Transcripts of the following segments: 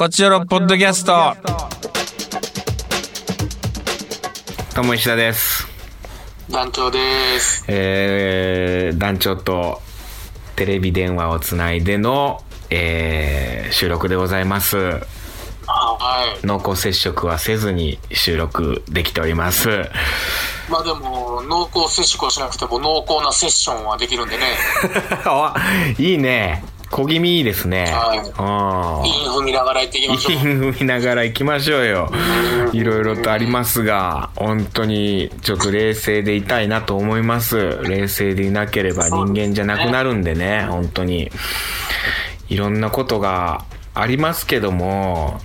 こちらのポッドキャスト。とも石田です。団長です。えー、団長とテレビ電話をつないでの、えー、収録でございます。はい。濃厚接触はせずに収録できております。まあでも、濃厚接触はしなくても濃厚なセッションはできるんでね。あ、いいね。小気味いいですね。はいうんインフ見ながら行っていきましょう。踏みながら行きましょうよ。いろいろとありますが、本当にちょっと冷静でいたいなと思います。冷静でいなければ人間じゃなくなるんでね、本当に。いろんなことがありますけども、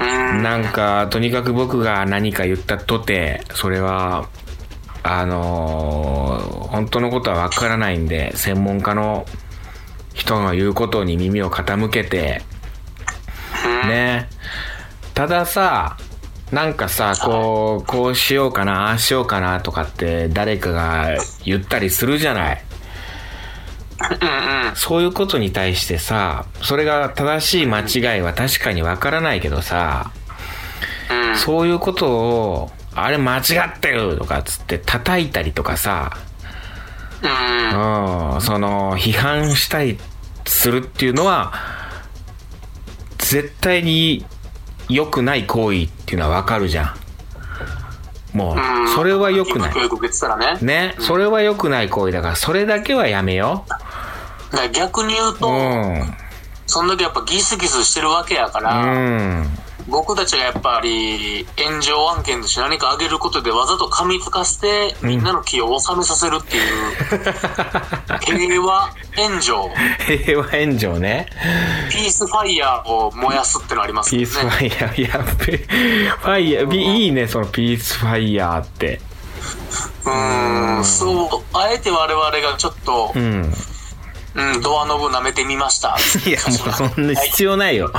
うん。なんか、とにかく僕が何か言ったとて、それは、あのー本当のことはわからないんで、専門家の人の言うことに耳を傾けて、ね。たださ、なんかさ、こう、こうしようかな、ああしようかなとかって誰かが言ったりするじゃない。そういうことに対してさ、それが正しい間違いは確かにわからないけどさ、うん。そういうことを、あれ間違ってるとかっつって叩いたりとかさ、うん。うん、その、批判したりするっていうのは、絶対に良くない行為っていうのはわかるじゃん。もうそれは良くないね。ね、それは良くない行為だから、それだけはやめよだから逆に言うう。と、うん。そんだけやっぱギスギスしてるわけやかうら、ん。僕たちがやっぱり炎上案件として何かあげることでわざと噛みつかせて、みんなの気を収めさせるっていう、平和炎上、平和炎上ね。ピースファイヤーを燃やすってのありますよね。ピースファイヤー、やっべ。ファイヤー、びいいね、そのピースファイヤーって。うーん、そう、あえて我々がちょっとう、ん。うん、ドアノブ舐めてみました。いや、もうそんな必要ないよ。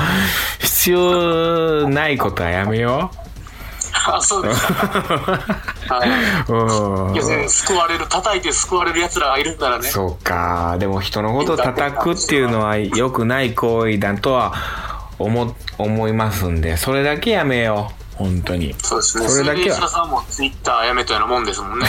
必要ないことはやめよあ、そうですか。はい。要す救われる、叩いて救われる奴らがいるんだらね。そうか。でも人のことを叩くっていうのは良くない行為だとは思、思いますんで、それだけやめよう。本当に。そうですね。それだけは水田さんもツイッターやめたようなもんですもんね。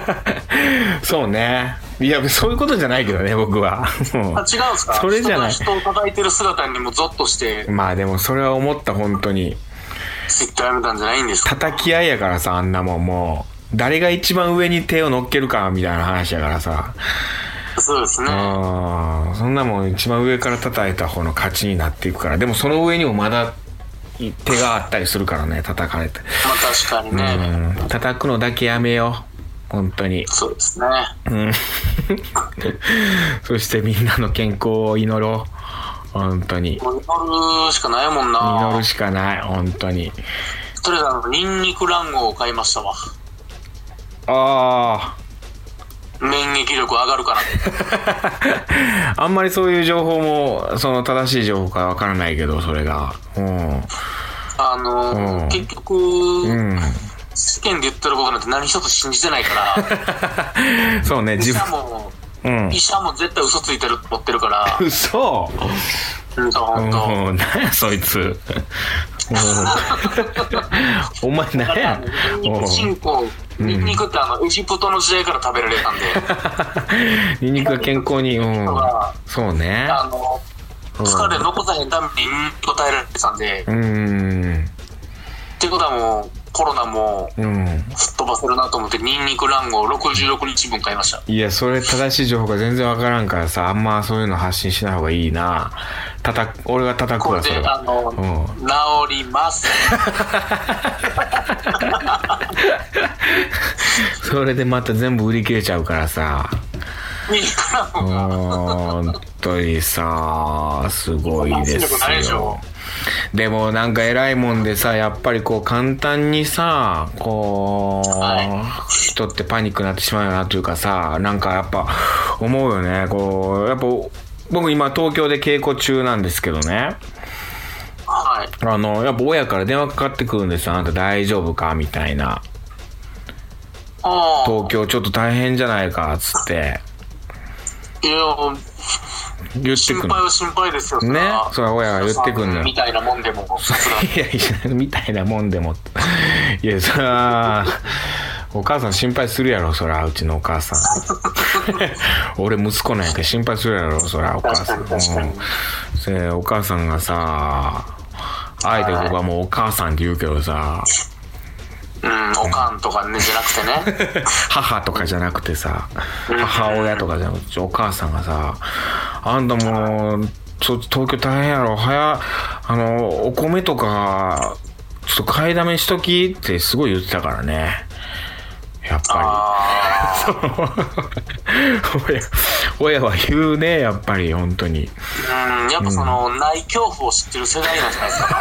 そうね。いや、そういうことじゃないけどね、僕は。もあ、違うんですか？それじゃない人を叩いてる姿にもゾッとしてう、まあでもそれは思った、本当に。ツイッターやめたんじゃないんですか？叩き合いやからさ、あんなもんもう。誰が一番上に手を乗っけるか、みたいな話やからさ。そうですね。そんなもん一番上から叩いた方の勝ちになっていくから。でもその上にもまだ手があったりするからね、叩かれて。まあ確かにね。うん、叩くのだけやめよう。本当に。そうですね。うん。そしてみんなの健康を祈ろう。本当に。祈るしかないもん祈なる。しかない、本当に。とりあえずあの、ニンニク卵黄を買いましたわ。あ免疫力上がるから。あ。あんまりそういう情報も、その正しい情報かわからないけど、それが。うん。あのーうん結局、うん。世間で言ってることなんて何一つ信じてないから、そうね、医自分。者も、うん医。者も絶対嘘ついてると思ってるから、嘘うんと、ほんと。うん、なんやそいつ。うん お前なんやニンニクニンニクってあの、エジプトの時代から食べられたんで、ニンニクが健康に、うん。そうね。あの、疲れ残さへんためにニンニクを耐えられてたんで、うん。ってことはもう、コロナもうん。すっ飛ばせるなと思って、ニンニク卵黄66日分買いました。いや、それ正しい情報が全然わからんからさ、あんまそういうの発信しない方がいいな。俺が叩くわ、それは。あの、うん治ります。それでまた全部売り切れちゃうからさ。ニンニク卵黄が。本当にさ、すごいですしよょ。でもなんか偉いもんでさ、やっぱりこう簡単にさ、こう、は人ってパニックになってしまうよなというかさ、なんかやっぱ思うよね。こう、やっぱ僕今東京で稽古中なんですけどね。はい。あの、やっぱ親から電話かかってくるんですよ。あなた大丈夫かみたいな。東京ちょっと大変じゃないか、つって。いや、言ってくる心配は心配ですよ。ね？それは親が言ってくんのよみたいなもんでも、いやいや、みたいなもんでも。いや、そら、お母さん心配するやろ、そら、うちのお母さん。俺息子なんやけど心配するやろ、そら、お母さん。お母さんがさ、あえて僕はもうお母さんって言うけどさ、うん、おかんとかね、じゃなくてね。母とかじゃなくてさ、母親とかじゃなくて、お母さんがさ、あんたもう、そ東京大変やろ、早、あの、お米とか、ちょっと買いだめしときってすごい言ってたからね。やっぱあり。親、親は言うね、やっぱり、本当に。あ、うん、やっぱその、ない恐怖を知ってる世代なんじゃないですか。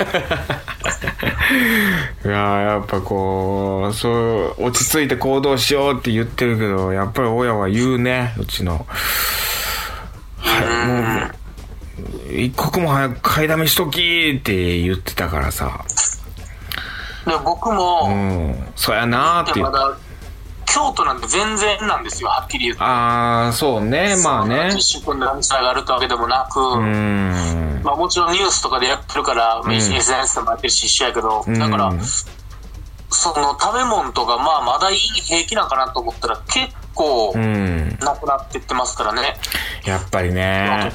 いやーやっぱこう、そう、落ち着いて行動しようって言ってるけど、やっぱり親は言うね、うちの。はい、もう、一刻も早く買いだめしときって言ってたからさ。で僕うも、ん、そやなーって京都なんて全然なんですよ、はっきり言って。あー、そうね、まあね。自粛につながるってわけでもなく、うん。まあもちろんニュースとかでやってるから、ん SNS でもやってるし一緒やけど、だから、うんその食べ物とか、まあまだいい平気なんかなと思ったら結構うん。なくなってってますからね。やっぱりね。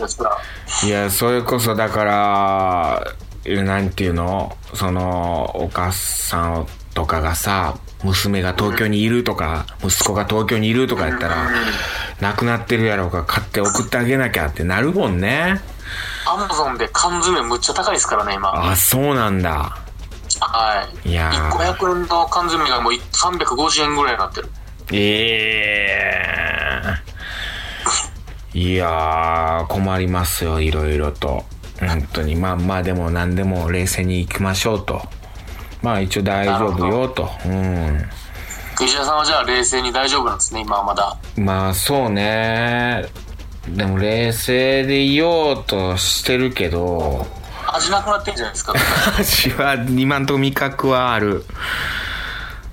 いや、それこそだから、なんていうの？その、お母さんとかがさ、娘が東京にいるとか、息子が東京にいるとかやったら、亡くなってるやろうから買って送ってあげなきゃってなるもんね。アマゾンで缶詰むっちゃ高いですからね、今。あ、そうなんだ。はい。いや1個ー100円の缶詰がもう350円ぐらいになってる。ええいやー、困りますよ、いろいろと。本当に。まあまあ、でも何でも冷静に行きましょうと。まあ一応大丈夫よと。うん。石田さんはじゃあ冷静に大丈夫なんですね、今はまだ。まあそうね。でも冷静でいようとしてるけど、味なくなってんじゃないですか。味は今んとこ味覚はある。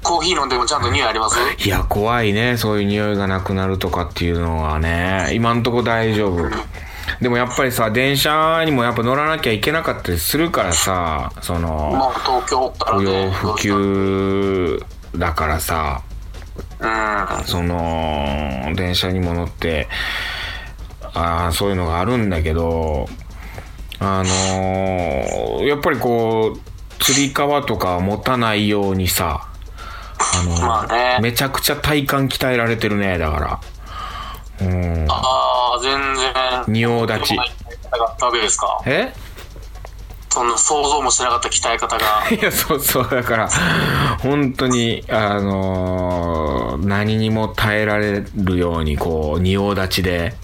コーヒー飲んでもちゃんと匂いあります？いや、怖いね。そういう匂いがなくなるとかっていうのはね。今んとこ大丈夫。でもやっぱりさ、電車にもやっぱ乗らなきゃいけなかったりするからさ、その、もう東京おったら不ね。要不急だからさ、うん。その、電車にも乗って、ああ、そういうのがあるんだけど、あのーやっぱりこう、つり革とか持たないようにさ、あのまあねめちゃくちゃ体幹鍛えられてるね、だから。うん。ああ、全然。仁王立ちえそんな想像もしてなかった鍛え方が。いや、そうそう、だから、本当に、あのー何にも耐えられるように、こう、仁王立ちで、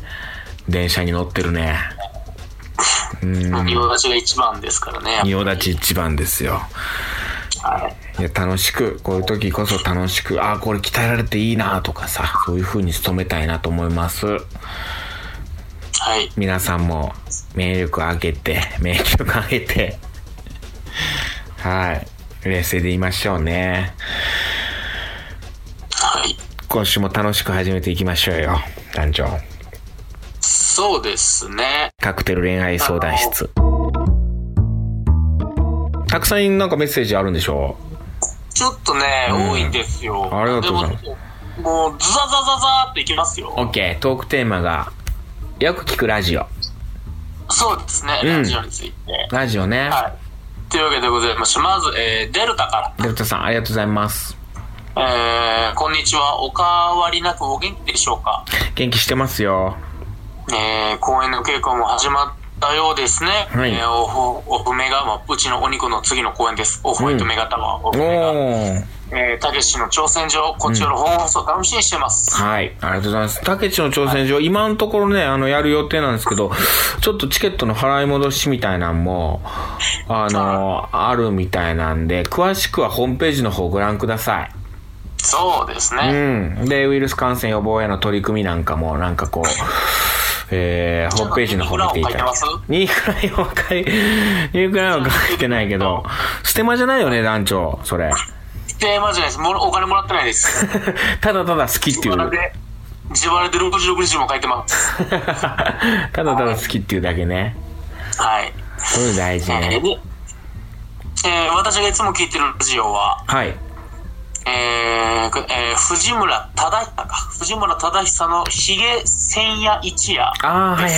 電車に乗ってるね。うん。仁王立ちが一番ですからね。仁王立ち一番ですよ。はい。いや、楽しく、こういう時こそ楽しく、ああ、これ鍛えられていいなとかさ、そういう風に努めたいなと思います。はい。皆さんも、免疫力上げて、免疫力上げて、はい。冷静でいましょうね。はい。今週も楽しく始めていきましょうよ、団長。そうですね。カクテル恋愛相談室。たくさんなんかメッセージあるんでしょちょっとね、うん多いんですよ。ありがとうございますでも。もう、ズザザザザーっていきますよ。?OK、トークテーマが、よく聞くラジオ。そうですね、うんラジオについて。ラジオね。はい。というわけでございまして、まず、えー、デルタから。デルタさん、ありがとうございます。えー、こんにちは。おかわりなくお元気でしょうか？元気してますよ。えー、公演の稽古も始まったようですね。はいえー、オフ、オフメガ、まあ、うちのお肉の次の公演です。オフホワイトメガタワー、オおフメガ。ー。えー、たけしの挑戦状、こちらの本放送楽しみにしてます。はい。ありがとうございます。竹地の挑戦状、今のところね、あの、やる予定なんですけど、ちょっとチケットの払い戻しみたいなんも、あの、あるみたいなんで、詳しくはホームページの方ご覧ください。そうですうね。ん。で、ウイルス感染予防への取り組みなんかも、なんかこう、えー、ホームページの方見ていただきニークラインは書い、ニークラインは書いてないけど、ステマじゃないよね、団長、それ。テーマじゃないです。もうお金もらってないです。ただただ好きっていう。自腹で、自腹で66日も書いてます。ただただ好きっていうだけね。はい。それ大事えーね。でえー私がいつも聞いてるラジオは、はい。えーくえー藤村忠久か。藤村忠久のヒゲ千夜一夜。ああ、はいはい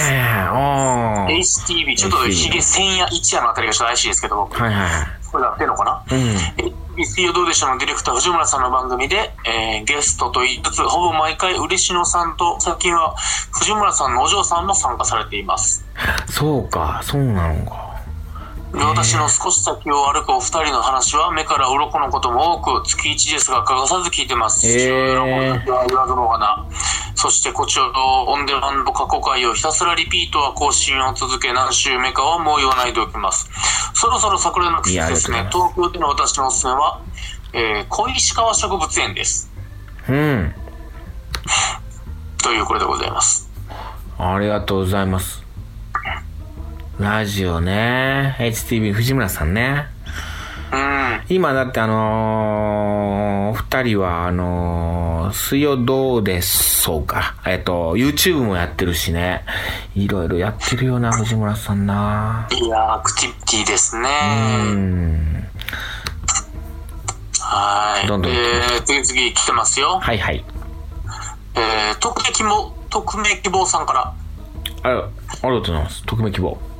はい。HTV、ちょっとヒゲ千夜一夜のあたりがちょっと怪しいですけど、はいはいはい。これ合ってるのかな？うん。え水曜どうでしょうのディレクター藤村さんの番組で、えーゲストと言いつつ、ほぼ毎回嬉野さんと、最近は藤村さんのお嬢さんも参加されています。そうか、そうなのか。私の少し先を歩くお二人の話は目から鱗のことも多く月1ですが欠かさず聞いてます。の。そしてこちらのオンデマンド過去回をひたすらリピートは更新を続け何週目かはもう言わないでおきます。そろそろ桜の季節ですね。東京での私のおすすめは、えー、小石川植物園です。うん。というこれでございます。ありがとうございます。ラジオね。HTV 藤村さんね。うん。今だってあのー、二人はあのー、水曜どうでそうか。えっと、YouTube もやってるしね。いろいろやってるよな、藤村さんな。いやーアクティビティですね。うん。はい。どんどんえー、次々来てますよ。はいはい。えー、匿名希望、匿名希望さんから。あありがとうございます。匿名希望。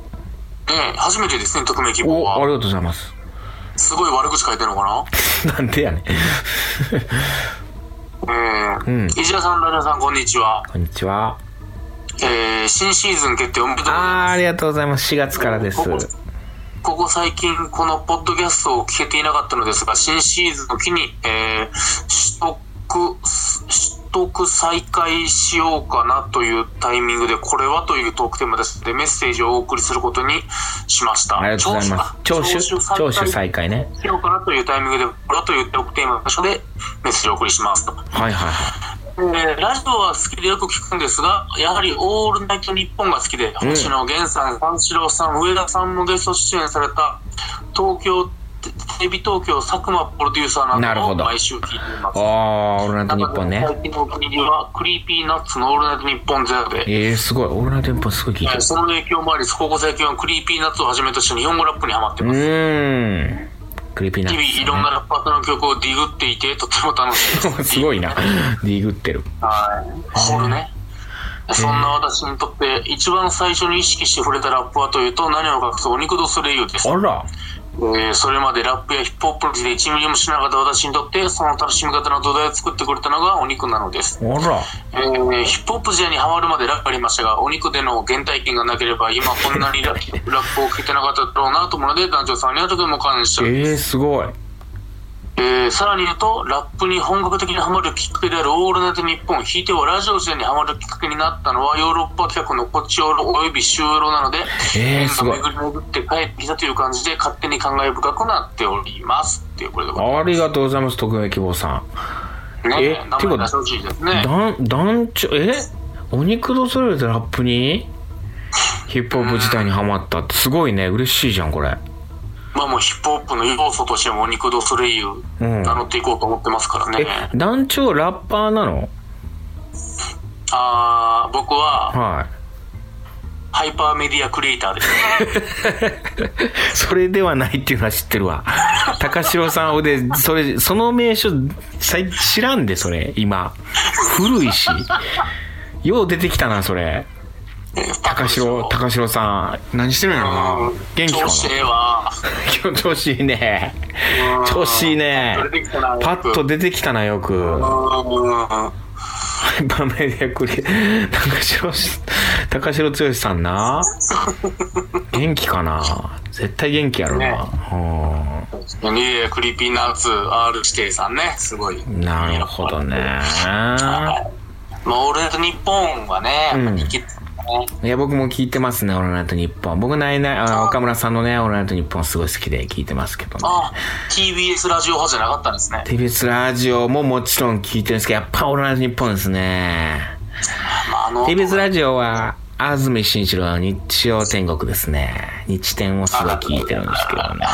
えー、初めてですね、匿名希望お、あは。りがとうございます。すごい悪口書いてるのかな？んでやねん。なえー、うん石田さん、ラジオさん、こんにちは。こんにちは。えー、新シーズン決定おめでとうございます。ありがとうございます。4月からです。ここ最近、このポッドキャストを聞けていなかったのですが、新シーズンを機に、えー、取得、取得再開しようかなというタイミングで、これはというトークテーマですので、メッセージをお送りすることにしました。ありがとうございます。聴取聴取再開ね。しようかなというタイミングで、これはというトークテーマの場所でメッセージをお送りしますと。はいはいはい。えーラジオは好きでよく聞くんですが、やはりオールナイトニッポンが好きで、星野源さん、三四郎さん、上田さんもゲスト出演された、東京、テレビ東京佐久間プロデューサーなどなるほどを毎週聞いています。あー、オールナイトニッポンね。最近のお気に入りは、クリーピーナッツのオールナイトニッポンゼロで、えー、すごい。オールナイトニッポンすごい聞いてる。えーその影響もあり、ここ最近はクリーピーナッツをはじめとした日本語ラップにハマってうます。ーん。クリーピーナッ日々いろんなラッパーの曲をディグっていて、とても楽しいでツ。すごいな。ディグってる。はい。掘るね。そんな私にとって一番最初に意識して触れたラップはというと何を隠すお肉ドスレイユです。あら。えーそれまでラップやヒップホップについて1ミリもしなかった私にとってその楽しみ方の土台を作ってくれたのがお肉なのです。あら。えーヒップホップ時代にハマるまでラップありましたが、お肉での原体験がなければ今こんなにララップを聞いてなかっただろうなと思うので団長さんにはとても感謝えー、すごい。えーさらに言うと、ラップに本格的にハマるきっかけであるオールナイトニッポン、ひいてはラジオ時代にハマるきっかけになったのはヨーロッパ企画のこっちヨーロおよびシューロなので、えーすごい巡り巡って帰ってきたという感じで勝手に感慨深くなっております。っていうこれでありがとうございます、特命希望さん。ね。えていですね。団、団長、え？お肉とそれでラップに？ヒップホップ自体にハマったってすごいね。嬉しいじゃん、これ。まあもうヒップホップの要素としてもお肉ドソレイユうん名乗っていこうと思ってますからね。え、団長ラッパーなの？あー僕ははハイパーメディアクリエイターです。い。それではないっていうのは知ってるわ。高城さん、で、それ、その名称、さい知らんで、それ、今。古いし。よう出てきたな、それ。高城、高城さん。何してるんやろな？元気かな？調子ええわ。今日調子いいね。調子いいね。パッと出てきたな、よく。うんハイパーメディアクリ高城し、高城剛さんな？元気かな？絶対元気やろな。ねいやいやクリーピーナッツ R 指定さんね、すごい。うんなるほどね。はい。まあ、オールナイトニッポンはね、やっぱ人気ですね。いや、僕も聞いてますね、オールナイトニッポン。僕ないない、あの、岡村さんのね、オールナイトニッポンすごい好きで聞いてますけどね。あ、TBS ラジオ派じゃなかったんですね。TBS ラジオももちろん聞いてるんですけど、やっぱオールナイトニッポンですね。まあ、あの、TBS ラジオは、安住紳一郎の日曜天国ですね。日天をすごい聞いてるんですけどね。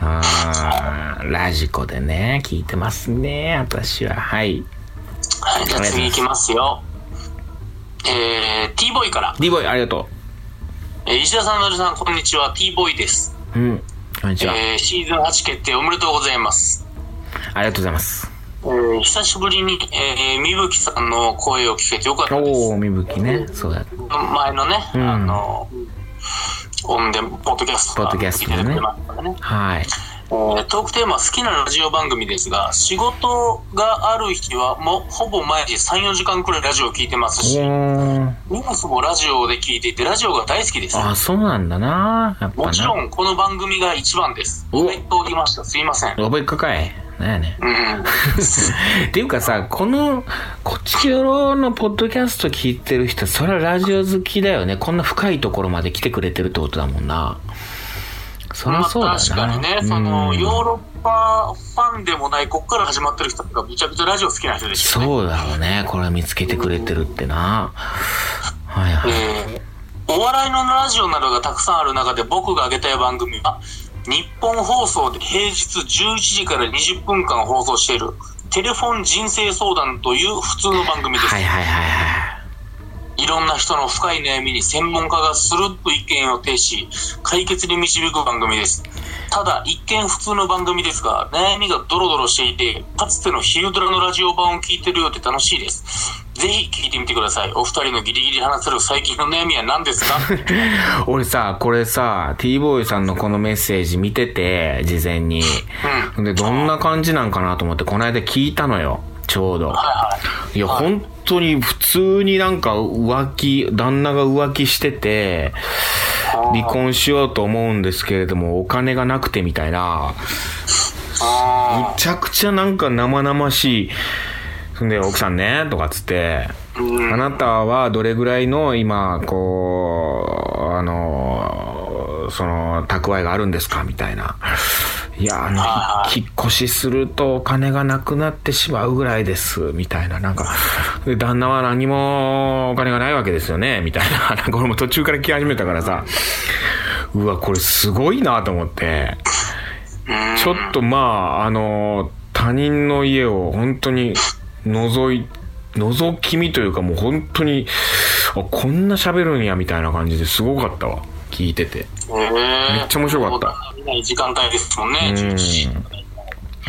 あーラジコでね、聞いてますね、私は。はい。はい、じゃあ次行きますよ。えー、T ボーイから。D ボーイ、ありがとえー石田さん、なるさん、こんにちは。T ボーイです。う。うん。こんにちは。えー、シーズン8決定おめでとうございます。ありがとうございます。えー、久しぶりに、えー、みぶきさんの声を聞けてよかったです。おー、みぶきね。そうだ。前のね、うんあの、オンデポッドキャストポッドキャストねね。はい。えートークテーマは好きなラジオ番組ですが、仕事がある日はもうほぼ毎日3、4時間くらいラジオを聞いてますおし、ー。ニュースもラジオで聞いていて、ラジオが大好きです。あ、そうなんだな。もちろな。んこの番組が一番です。おおめでとう言いました。すいません。覚えっかかい。なんやね。うん。っていうかさ、この、こっちよろのポッドキャスト聞いてる人、それはラジオ好きだよね。こんな深いところまで来てくれてるってことだもんな。そりゃそうだ確かにね、その、ヨーロッパファンでもない、こっから始まってる人がめちゃくちゃラジオ好きな人でしょうね。そうだろうね。これ見つけてくれてるってな。はいはい。えーお笑いのラジオなどがたくさんある中で僕が挙げたい番組は、日本放送で平日11時から20分間放送している、テレフォン人生相談という普通の番組です。はいはいはいはい。いろんな人の深い悩みに専門家が鋭い意見を呈し、解決に導く番組です。ただ、一見普通の番組ですが、悩みがドロドロしていて、かつての昼ドラのラジオ版を聞いてるようで楽しいです。ぜひ聞いてみてください。お二人のギリギリ話せる最近の悩みは何ですか？俺さ、これさ、T ボーイさんのこのメッセージ見てて、事前に。うん。で、どんな感じなんかなと思って、この間聞いたのよ。ちょうど。はいや、はい。本当に普通になんか浮気、旦那が浮気してて、離婚しようと思うんですけれども、お金がなくてみたいな、あめちゃくちゃなんか生々しい。そんで、奥さんね、とかっつって、あなたはどれぐらいの今、こう、あの、その、蓄えがあるんですか？みたいな。いや、あの、はい引っ越しするとお金がなくなってしまうぐらいです、みたいな。なんか、で旦那は何もお金がないわけですよね、みたいな。なんか俺も途中から聞き始めたからさ、うわ、これすごいなと思って。うんちょっとまあ、あの、他人の家を本当に覗い、覗き見というかもう本当に、あ、こんな喋るんやみたいな感じですごかったわ。聞いてて。えーめっちゃ面白かった時間帯ですもんね、うん11時。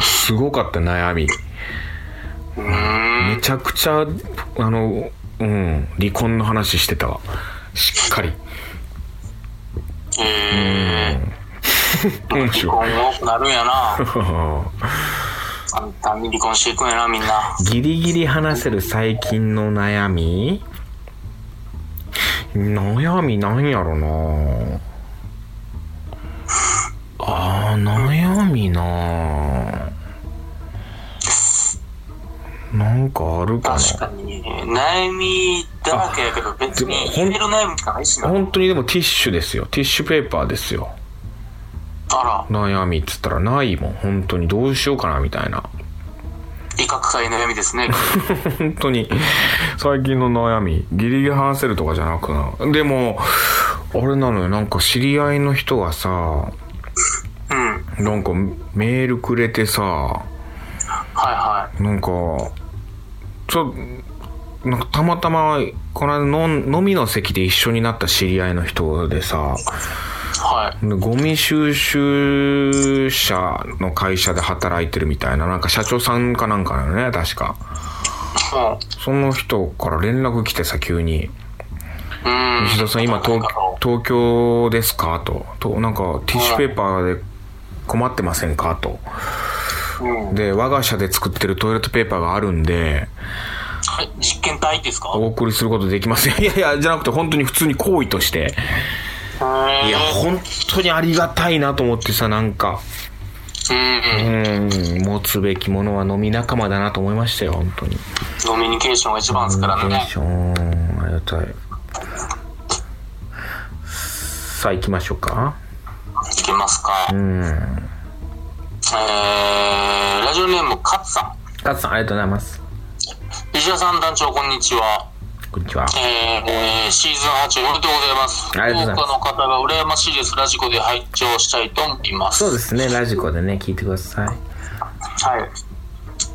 すごかった悩み。めちゃくちゃ、あの、うん、離婚の話してたわ。しっかり。えー。離面白い。婚多くなるんやな。簡単に離婚していくんやな、みんな。ギリギリ話せる最近の悩み？悩みなんやろな。あー悩みな。なんかあるかな。確かに、悩みだらけやけど、別に言える悩みしかないしな。本当にでもティッシュですよ。ティッシュペーパーですよ。あら、悩みっつったらないもん。本当にどうしようかなみたいな威嚇臭い悩みですね。本当に最近の悩みギリギリ話せるとかじゃなくなでもあれなのよなんか知り合いの人がさうん。なんかメールくれてさはいはなんかちょなんかたまたまこの間飲飲みの席で一緒になった知り合いの人でさい。はい。でゴミ収集車の会社で働いてるみたいななんか社長さんかなんかなのね確か。もその人から連絡来てさ急に。う、うん。石田さん今東東京ですか？と。となんかティッシュペーパーで困ってませんか？と。うん。で我が社で作ってるトイレットペーパーがあるんではい。実験体ですか？お送りすることできません。いやいやじゃなくて本当に普通に行為としていや本当にありがたいなと思ってさなんかうん持つべきものは飲み仲間だなと思いましたよ本当にノミニケーションが一番ですからねテン。ションありがたいさあ行きましょうかいきますか。うんえー、ラジオネーム、カツさカツさんありがとうございますん。石田さん団長、こんにちは。こんにちはえー、シーズン8おめでとうございます。ありがとうございますの方が羨ましいです。ラジコで拝聴したいと思います。そうですねラジコでね聞いてくださいはい。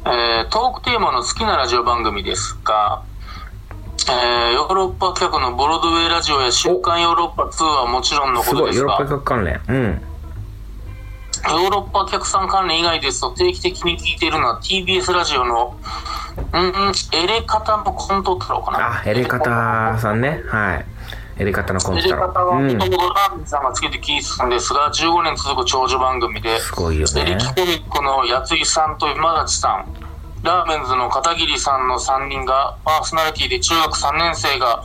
えートークテーマの好きなラジオ番組ですが、えーヨーロッパ客のボロドウェイラジオや週刊ヨーロッパ2はもちろんのすことですが、ごいヨーロッパ客関連うんヨーロッパ客さん関連以外ですと定期的に聞いているのは TBS ラジオの、うん、エレカタのコント太郎かな。あエレカタさんね。はい。エレカタのコンエレトカタは、うん。もともとラーメンさんがつけて聞いてたんですが、15年続く長寿番組で、すごいよエレねキコミックのやついさんと今立さん、ラーメンズの片桐さんの3人がパーソナリティで中学3年生が、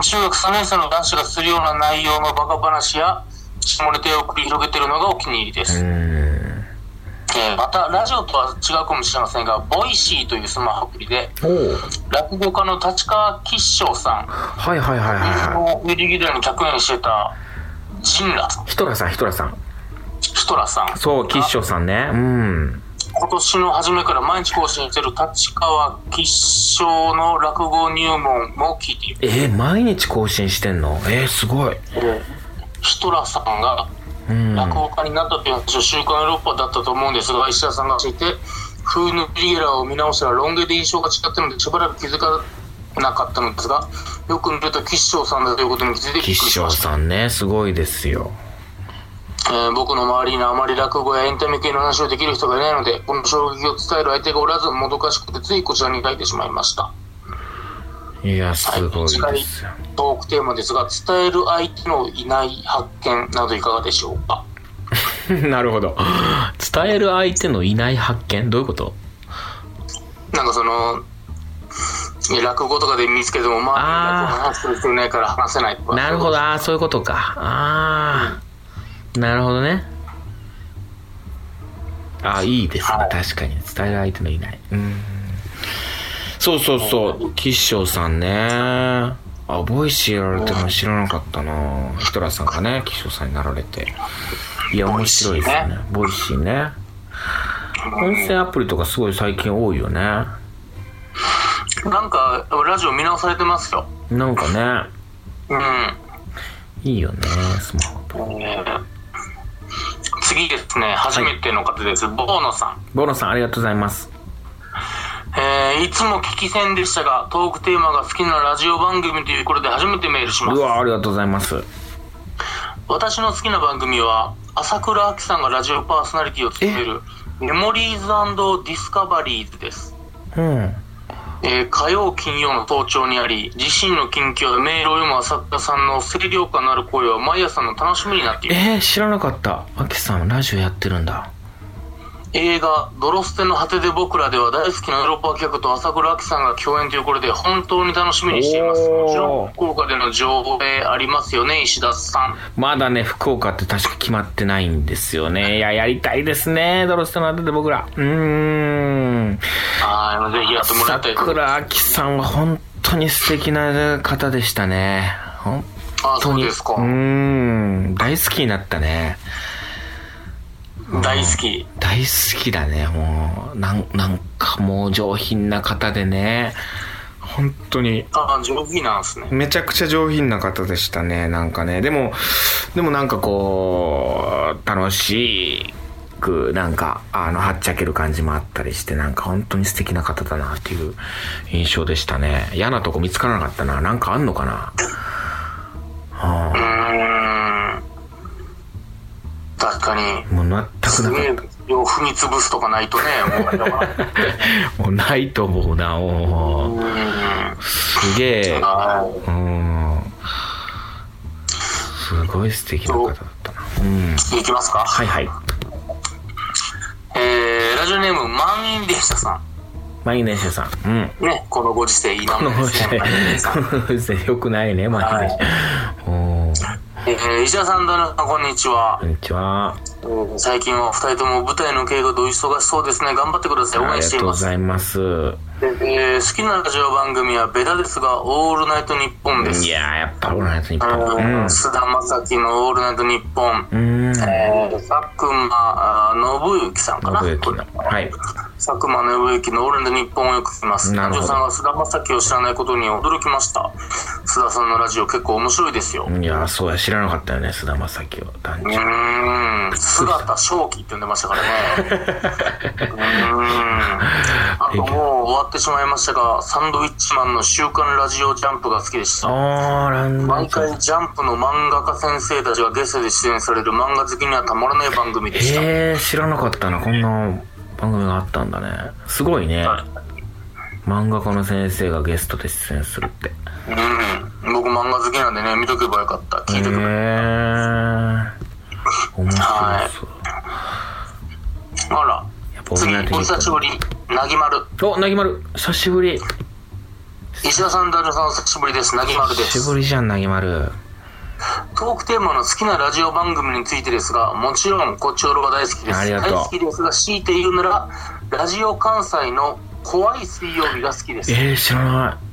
中学3年生の男子がするような内容のバカ話や、下ネタを繰り広げているのがお気に入りです。うん。えーまた、ラジオとは違うかもしれませんが、ボイシーというスマホアプリで、落語家の立川吉祥さん、はいはいはいはいはい。ウィリギダーに客演してた、陣羅さん、ヒトラさんヒトラさん。ヒトラさん。そう吉祥さんね。うん。今年の初めから毎日更新してる立川吉祥の落語入門も聞いている。えー、毎日更新してんの？えー、すごい。ヒトラさんがうん落語家になったという話を週刊ヨーロッパだったと思うんですが、石田さんがついて、風のビリゲラーを見直したらロン毛で印象が違ったのでしばらく気づかなかったのですが、よく見ると吉祥さんだということに気づいて吉祥。さんねすごいですよえー僕の周りにあまり落語やエンタメ系の話をできる人がいないので、この衝撃を伝える相手がおらず、もどかしくてついこちらに書いてしまいました。いやすごいですよ。トークテーマですが、伝える相手のいない発見などいかがでしょうか？なるほど。伝える相手のいない発見どういうこと？なんかその、え落語とかで見つけても、まあ、あ話する人いないから話せない。なるほど。ああそういうことか。ああなるほどね。ああい。いですね、はい確かに。伝える相手のいない。うんそうそうそう。吉笑さんね。あボイシーやられてるの知らなかったな。ヒトラーさんがね吉笑さんになられて。いや面白いですよね。ボイシーね。音声アプリとかすごい最近多いよね。なんか、ラジオ見直されてますよ。なんかね。うん。いいよねスマホアプリ。えー次ですね、初めての方です。ボーノさん。ボロさんありがとうございますえーいつも聞き戦でしたが、トークテーマが好きなラジオ番組ということで初めてメールします。うわありがとうございます私の好きな番組は、朝倉亜希さんがラジオパーソナリティを務める、メモリーズディスカバリーズです。うんえー火曜、金曜の登頂にあり、自身の近況やメールを読む朝倉さんの清涼感のある声は毎朝の楽しみになっている。えー、知らなかったアキさんラジオやってるんだ映画「ドロステの果てで僕ら」では大好きなヨーロッパ客と朝倉亜希さんが共演ということで本当に楽しみにしています。もちろん福岡での上映ありますよね石田さん。まだね福岡って確か決まってないんですよね。い。ややりたいですねドロステの当てて僕ら。うーんはいぜひやってもらいたい桜あきさんは本当に素敵な方でしたね。本あ当に。そうですか、うーん。大好きになったね大好き。大好きだねもう。なんなんかもう上品な方でね。本当に。あ上品なんですね。めちゃくちゃ上品な方でしたねなんかね。でもでもなんかこう楽しくなんかあのはっちゃける感じもあったりしてなんか本当に素敵な方だなっていう印象でしたね。嫌なとこ見つからなかったな。なんかあんのかな。はうーん確かに。あもう全くなか。ったよ踏み潰すとかないとねもうないと思うなおうすげえ。はいうん。すごい素敵な方だった。なうん。い。きますか。はいはい。えー、ラジオネーム満員電車さマイネシャさん。うん。んねこのご時世いいなこのご時世。満員電車さんこのご時世よくないね、マイネシャ。おーえー、石田さん、旦那さん、こんにちはこ。んにちは。えー最近は二人とも舞台の稽古でお忙しそうですね。頑張ってください。応ありがとうご援しています。ざいます。でえー好きなラジオ番組はベタですが、オールナイトニッポンです。いやー、やっぱオールナイトニッポン。うん菅田将暉のオールナイトニッポン。えー、佐久間あ信之さんかな。はい。佐久間信之のオールナイトニッポンをよく聞きます。男女さんは菅田将暉を知らないことに驚きました。須田さんのラジオ結構面白いですよ。いや、そうや、知らなかったよね、菅田将暉は。団うん、姿正気って呼んでましたからね。うーん。あともう終わってしまいましたが、サンドウィッチマンの週刊ラジオジャンプが好きでした。毎回ジャンプの漫画家先生たちがゲストで出演される漫画好きにはたまらない番組でした。へえ、知らなかったな。こんな番組があったんだね。すごいね。はい漫画家の先生がゲストで出演するって。うん。僕漫画好きなんでね、見とけばよかった。聞いてくれ。へえ。面白はいそう。あら。やっぱ次、お久しぶり。なぎまる。お、なぎまる。久しぶり。石田さん、ダルさん、お久しぶりです。なぎまるで久しす。ぶりじゃん、なぎまる。トークテーマの好きなラジオ番組についてですが、もちろん、こっちおろが大好きです。大好きですが、強いて言うなら、ラジオ関西の怖い水曜日が好きです。えー、知らない。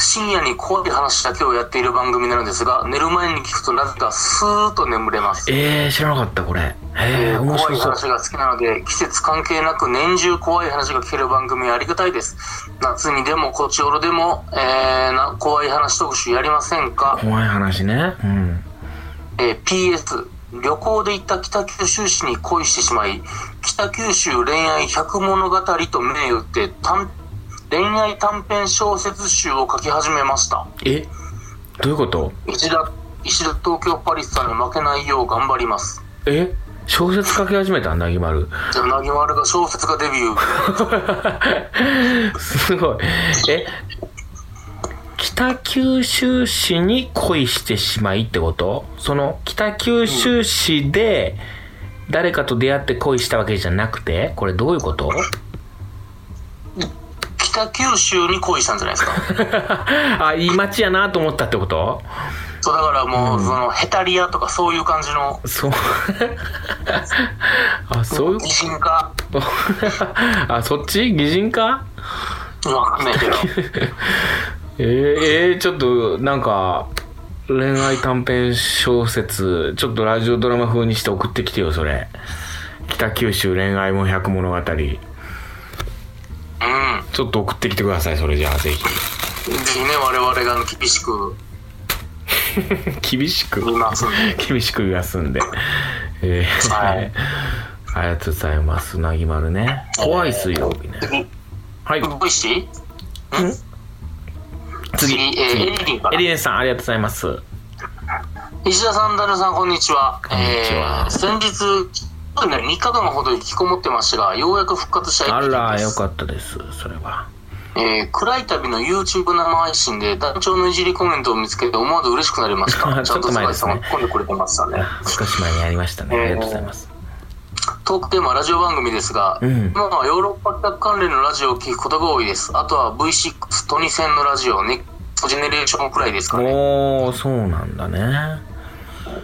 深夜に怖い話だけをやっている番組なのですが、寝る前に聞くとなぜかスーッと眠れます。えー、知らなかった、これ。えー、面怖い白そう。話が好きなので季節関係なく年中怖い話が聞ける番組はありがたいです夏にでもこっちおろでも、えーな怖い話特集やりませんか、怖い話ね。うん。えー PS 旅行で行った北九州市に恋してしまい北九州恋愛百物語と銘打って短恋愛短編小説集を書き始めました。えどういうこと？石田石田東京パリスさんに負けないよう頑張ります。え小説書き始めた？なぎまる。じゃあなぎまるが小説家デビュー。すごい。え北九州市に恋してしまいってこと？その北九州市で誰かと出会って恋したわけじゃなくて？これどういうこと？北九州に恋したんじゃないですか。あ、いい街やなと思ったってこと？そうだからもう、そのヘタリアとかそういう感じの。そう。あ、そういう擬人化。あ、そっち？擬人化？わかんないけど。えー、えーちょっとなんか恋愛短編小説ちょっとラジオドラマ風にして送ってきてよそれ。北九州恋愛も百物語。ちうん。ょっと送ってきてくださいそれじゃあぜぜひね我々が厳しく。ひ 厳しく？見ますんで。厳しく言わすんで。えーはい。ありがとうございます。なぎまるね。怖い水曜日ね。次はい。ボイシー次次えーエリエンさんありがとうございます。石田さん、ダルさん、こんにちは。こんにちは。えー先日、ね、3日間ほど引きこもってましたが、ようやく復活したあエリリンです。らよかったですそれはえー暗い旅の YouTube 生配信で団長のいじりコメントを見つけて思わず嬉しくなりました。ちゃんと坂井さんが込んでくれてましたね。少し前にやりましたねありがとうございますトークテーマはラジオ番組ですが、うん今はヨーロッパ企画関連のラジオを聞くことが多いです。あとは V6、トニセンのラジオ、ネクストジェネレーションくらいですかね。おーそうなんだね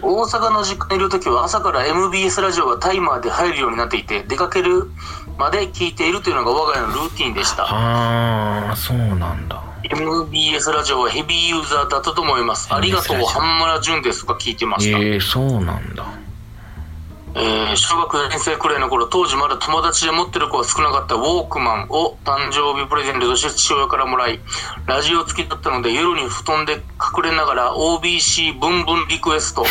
大阪の実家にいる時は朝から MBS ラジオがタイマーで入るようになっていて、出かけるまで聞いているというのが我が家のルーティンでした。ああそうなんだ MBS ラジオはヘビーユーザーだったと思います。ありがとう、半村淳ですとか聞いてました。ええそうなんだえー小学4年生くらいの頃、当時まだ友達で持ってる子は少なかったウォークマンを誕生日プレゼントとして父親からもらい、ラジオ付きだったので夜に布団で隠れながら OBC ブンブンリクエスト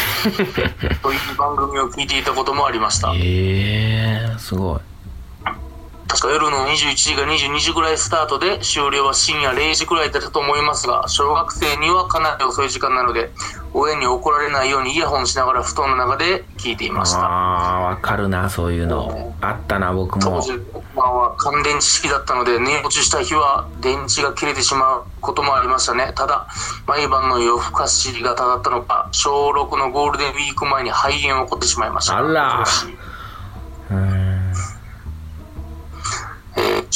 という番組を聞いていたこともありました。ええすごい確か夜の21時が22時ぐらいスタートで終了は深夜0時くらいだったと思いますが小学生にはかなり遅い時間なので親に怒られないようにイヤホンしながら布団の中で聞いていました。ああわかるなそういうの。あったな僕も。当時まあは乾電池式だったので寝落ちした日は電池が切れてしまうこともありましたね。ただ毎晩の夜更かしがただったのか小6のゴールデンウィーク前に肺炎を起こってしまいました。あら。うーんえー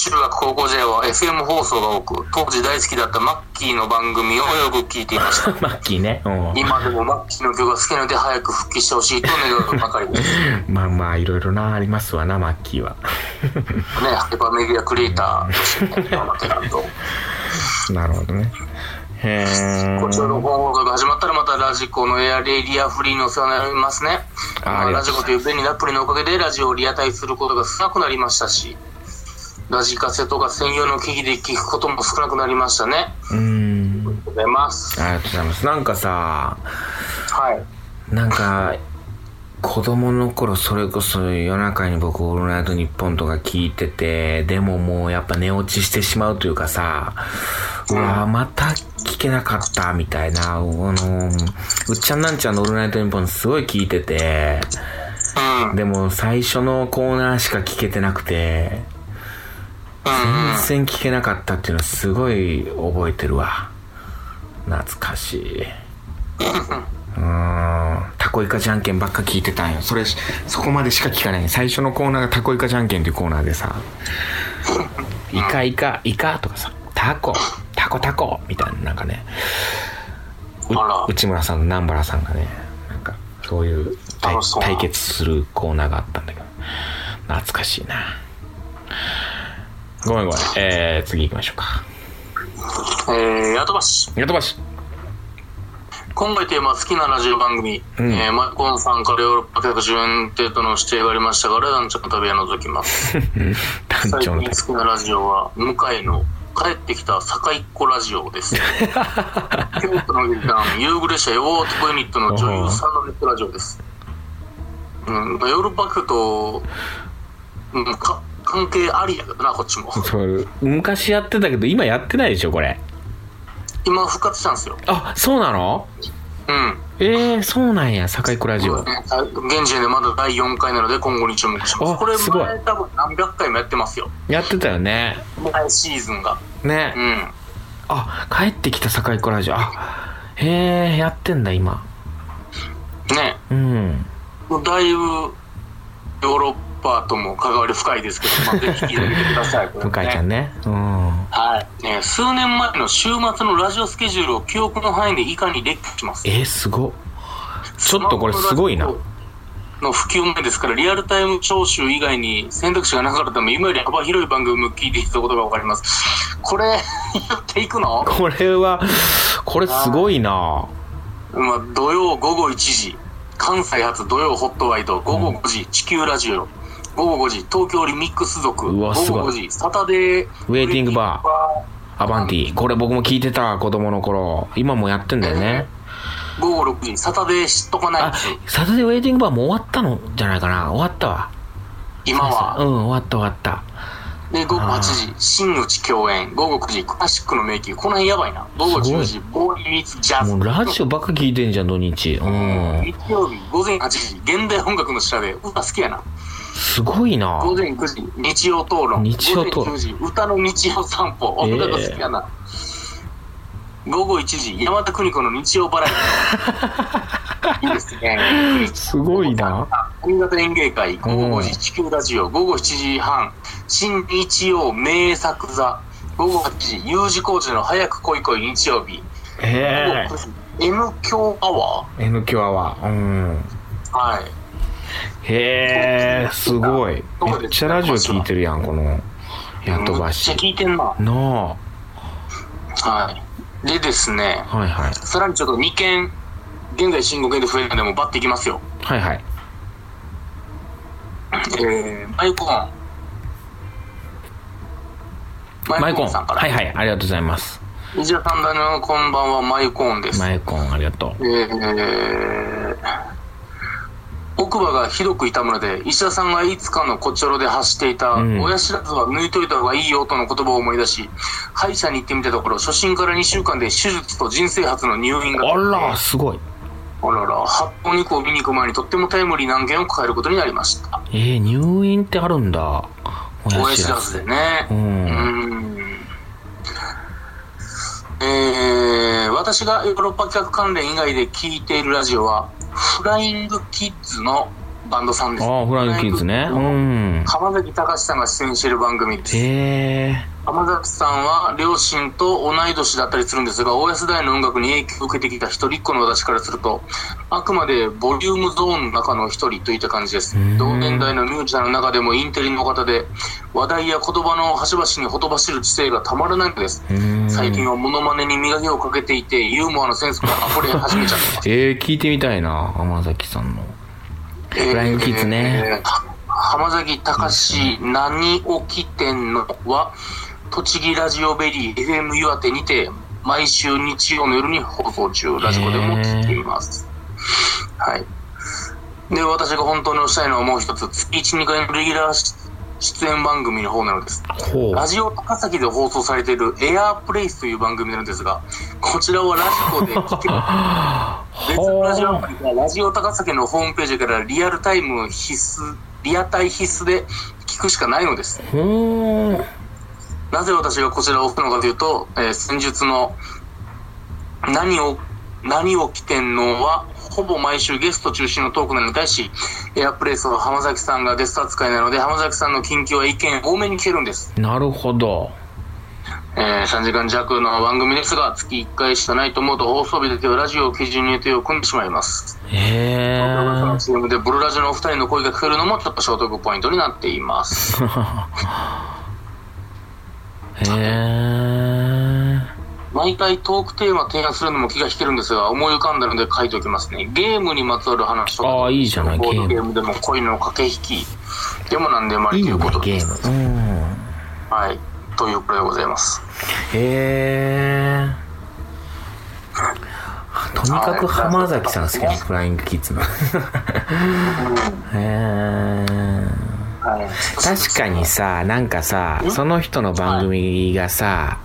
中学高校時代は FM 放送が多く当時大好きだったマッキーの番組をよく聞いていました。マッキーね。うん。今でもマッキーの曲が好きなので早く復帰してほしいと願うばかりです。ね まあまあいろいろなありますわなマッキーは。ハイパーメディアクリエイターとしてねと。なるほどね。こちらの放送が始まったらまたラジコのエアレイリアフリーにお世話になりますね。ラジコという便利なアプリのおかげでラジオをリアタイすることが少なくなりましたし、ラジカセとか専用の機器で聞くことも少なくなりましたね。うーんとうございます。ありがとうございます。なんかさ、はい。なんか、子供の頃それこそ夜中に僕オールナイトニッポンとか聞いてて、でももうやっぱ寝落ちしてしまうというかさ、うわまた聞けなかったみたいな、あの、うっちゃんなんちゃんのオールナイトニッポンすごい聞いてて、うん。でも最初のコーナーしか聞けてなくて、全然聞けなかったっていうのはすごい覚えてるわ。懐かしい。うーん。タコイカじゃんけんばっか聞いてたんよ。それし、そこまでしか聞かない。最初のコーナーがタコイカじゃんけんっていうコーナーでさ、イカイカ、イカとかさ、タコ、タコタコみたいな、なんかね、内村さんと南原さんがね、なんか、そういう対決するコーナーがあったんだけど、懐かしいな。ごめんごめん。えー、次行きましょうか。えー、やとばし。やとばし。今回テーマは好きなラジオ番組、うんえー、マイコンさんからヨーロッパ客主演程度の指定がありましたから、団長の旅は除きます。最近好きなラジオは、向井の帰ってきた坂井っ子ラジオです。京都の劇団、夕暮れ社ヨートユニットの女優さんのネットラジオです。うん、まあヨーロッパ客と、うん、か関係ありやけどな、こっちも。そう昔やってたけど、今やってないでしょ、これ。今復活したんですよ。あ、そうなの？うん。えー、そうなんや、堺倉ラジオ。現時点でまだ第4回なので今後に注目しまあす。これすごい前多分何百回もやってますよ。やってたよね。前シーズンが。ね。うん。あ、帰ってきた堺倉ラジオ。あ、へえ、やってんだ、今。ね。うん。だいぶヨーロッパとも関わり深いですけど、まあ、ぜひ聞いてみてください。これ向井ちゃんね。うん。はい、ね。数年前の週末のラジオスケジュールを記憶の範囲で以下に列挙します。えー、すご。ちょっとこれすごいな。の普及前ですから、リアルタイム聴取以外に選択肢がなかったため、今より幅広い番組を聞いていたことがわかります。これ、言っていくの？これは、これすごいなまあ、土曜午後1時、関西発土曜ホットワイド、午後5時、地球ラジオ、午後5時、東京リミックス族、午後うわすごい5時、サタデー、ウェイティングバーアバンティ。これ僕も聞いてた、子供の頃。今もやってんだよね。午後6時、サタデー知っとかないあ、サタデーウェイティングバーもう終わったの？じゃないかな？終わったわ。今うん、は。終わった終わった。で、午後8あ時、新内共演、午後9時、クラシックの迷宮、この辺やばいな。午後10時、ボーイミーツジャズ。もうラジオばっか聞いてんじゃん、土日。うん。日曜日、午前8時、現代音楽の調べ、歌好きやな。すごいな午前9時、日曜討論。日曜討論午前10時、歌の日曜散歩。音楽好きやな。午後1時、山田邦子の日曜バラエティー。いいですね。すごいな新潟演芸会、午後5時、地球ラジオ、午後7時半、新日曜名作座、午後8時、U 字工事の早く来い来い日曜日、午へ後9時、M 強アワえ。N キュアは。うん。ーはい。へえ、すごい。めっちゃラジオ聞いてるやん、この、やとばしめっちゃ。聞いてんな。なはい。でですね、あ。はいはい。さらにちょっと2件、現在進行形で増えるのでもうバッていきますよ。はいはい。えー、マイコーン。マイコン。さんから。はいはい。ありがとうございます。石田さんだのこんばんは、マイコーンです。マイコン、ありがとう。えー、奥歯がひどく痛むので、石田さんがいつかのこちょろで発していた、うん親知らずは抜いといた方がいいよとの言葉を思い出し、歯医者に行ってみたところ、初診から2週間で手術と人生初の入院が。あら、すごい。あらら、発砲肉を見に行く前にとってもタイムリーな案件を抱えることになりました。えー、入院ってあるんだ。親知らずでね。う。うんん。えー、私がヨーロッパ企画関連以外で聞いているラジオは、フライングキッズのバンドさんです。ああ、フライングキッズね。うん。浜崎隆さんが出演してる番組です。へえ。浜崎さんは両親と同い年だったりするんですが、大安大の音楽に影響を受けてきた一人っ子の私からすると、あくまでボリュームゾーンの中の一人といった感じですうん。同年代のミュージシャンの中でもインテリの方で、話題や言葉の端々にほとばしる知性がたまらないのです。うん。最近はモノマネに磨きをかけていて、ユーモアのセンスが溢れ始めちゃってます。えー、聞いてみたいな、浜崎さんの。フライングキッズねえーは浜崎隆何起きてんのは、栃木ラジオベリー FM 岩手にて毎週日曜の夜に放送中、ラジコでも聞いています。はい。で、私が本当におっしゃるのはもう一つ、月1、2回のレギュラー出演番組の方なのです。ラジオ高崎で放送されているエアープレイスという番組なんですが、こちらはラジコで聞ける。別のラジオアプリがラジオ高崎のホームページからリアルタイム必須、リアタイ必須で聞くしかないのです。なぜ私がこちらを置くのかというと、えー先日の何を、何を起点のは、ほぼ毎週ゲスト中心のトークなのに対し、エアプレイスは浜崎さんがゲスト扱いなので、浜崎さんの近況や意見多めに聞けるんです。なるほど。えー3時間弱の番組ですが、月1回しかないと思うと放送日だけはラジオを基準に予定を組んでしまいます。へそのー。CM でブルラジオのお二人の声が聞けるのもちょっとショートポイントになっています。へー。毎回トークテーマ提案するのも気が引けるんですが、思い浮かんだので書いておきますね。ゲームにまつわる話とか、ああ、いいじゃない、ゲボードーム。ゲームでも恋の駆け引きでも何でもありといういいねことでゲーす。ム。うん。はい。ということでございます。へー。とにかく浜崎さん好きなフライングキッズの。へー。はい、確かにさ、なんかさ、その人の番組がさ、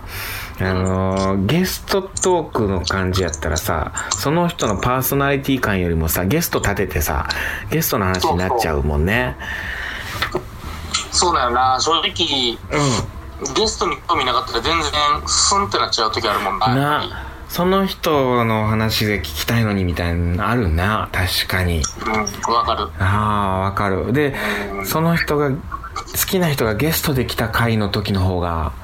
あのーゲストトークの感じやったらさ、その人のパーソナリティ感よりもさ、ゲスト立ててさ、ゲストの話になっちゃうもんね。そうだよな。正直、うゲストに興味なかったら全然スンってなっちゃう時あるもんな。な、その人の話で聞きたいのにみたいなのあるな、確かに。うん、わかる。ああ、わかる。で、その人が、好きな人がゲストで来た回の時の方が、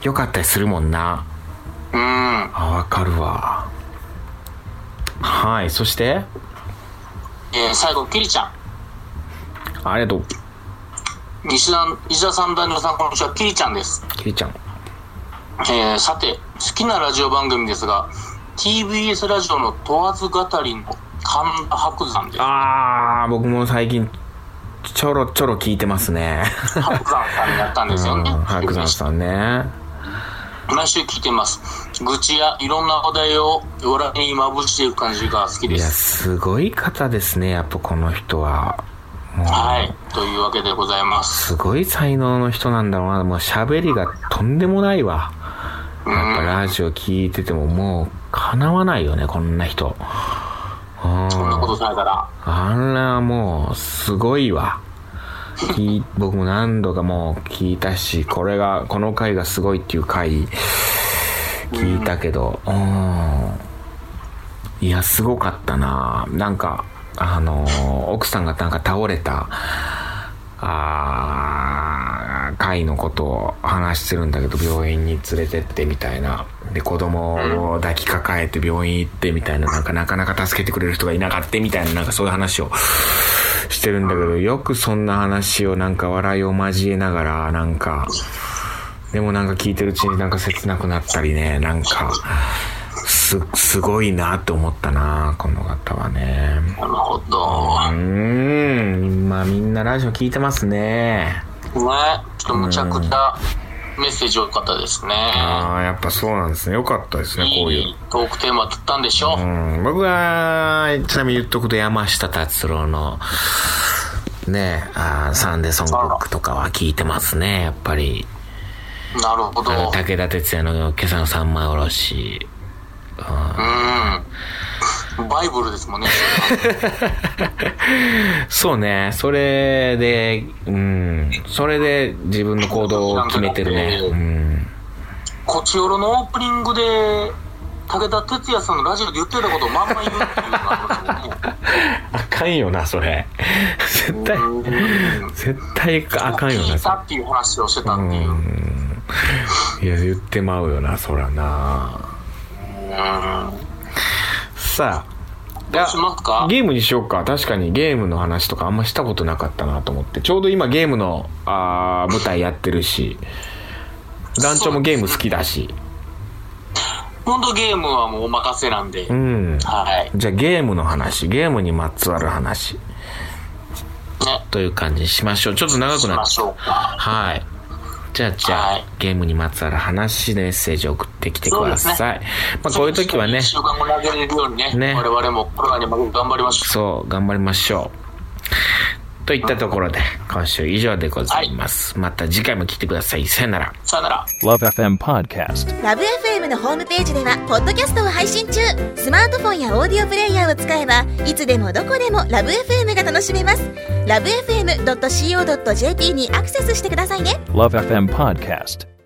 良かったりするもんな。うん。あ、わかるわ。はい、そして、えー最後、キリちゃん。ありがとう、西田、石田さん、男女さん、こんにちは。キリちゃんです。キリちゃん。えーさて、好きなラジオ番組ですが、TBS ラジオの問わず語りの神田伯山です。あー、僕も最近、ちょろちょろ聞いてますね。白山さんにやったんですよね。うん、白山さんね。毎週聞いてます。愚痴やいろんな話題を笑いにまぶしていく感じが好きいや、です。すごい方ですね、やっぱこの人は。はい。というわけでございます。すごい才能の人なんだろうな。もう喋りがとんでもないわ。うやっぱん。ラジオ聞いててももう、叶わないよね、こんな人。うんそんなことされたら。あら、もう、すごいわ。僕も何度かもう聞いたし、これが、この回がすごいっていう回、聞いたけど、うん。いや、すごかったななんか、あの、奥さんがなんか倒れた、あー回のことを話してるんだけど、病院に連れてってみたいな。で、子供を抱きかかえて病院行ってみたいな、なんかなかなか助けてくれる人がいなかったみたいな、なんかそういう話をしてるんだけど、よくそんな話をなんか笑いを交えながら、なんか、でもなんか聞いてるうちになんか切なくなったりね、なんか、す、すごいなって思ったなこの方はね。なるほど。うーん、まあみんなラジオ聞いてますね。ね。ちょっとむちゃくちゃメッセージ多かったですね。ああ、やっぱそうなんですね。よかったですね、こういうい。いトークテーマだったんでしょう。うん、僕は、ちなみに言っとくと山下達郎の、ねあーサンデーソングブックとかは聞いてますね、やっぱり。なるほど。武田鉄矢の今朝の三枚おろし。うん。バイブルですもんね。そうね、それで、うん、それで自分の行動を決めてるね。うん。こちおろのオープニングで、武田鉄矢さんのラジオで言ってたことをまんま言うっていうのがあかんよな、それ。絶対、うん絶対あかんよな、聞いたっていう話をしてたっていう。うん。いや、言ってまうよな、そらな。うん。さあ、どうしますか？ゲームにしようか。確かにゲームの話とかあんましたことなかったなと思って。ちょうど今ゲームの、あー舞台やってるし、団長もゲーム好きだし。本当ゲームはもうお任せなんで。うん。はい。じゃあゲームの話、ゲームにまつわる話、ね。という感じにしましょう。ちょっと長くなっしましょうか。はい。じゃあ、じゃあ、はいゲームにまつわる話でメッセージを送ってきてください。そうですまあ、こういう時はね1、週間後投げれるようにね、ね我々もコロナに負けて頑張りましょそう、頑張りましょう。といったところで、今週以上でございます。また次回も聞いてください。さよなら。う。さよなら。Love FM Podcast. ラブ f m のホームページではポッドキャストを配信中スマートフォンやオーディオプレイヤーを使えばいつでもどこでもラブ f m が楽しめますラブ FM.co.jp にアクセスしてくださいね Love FM Podcast.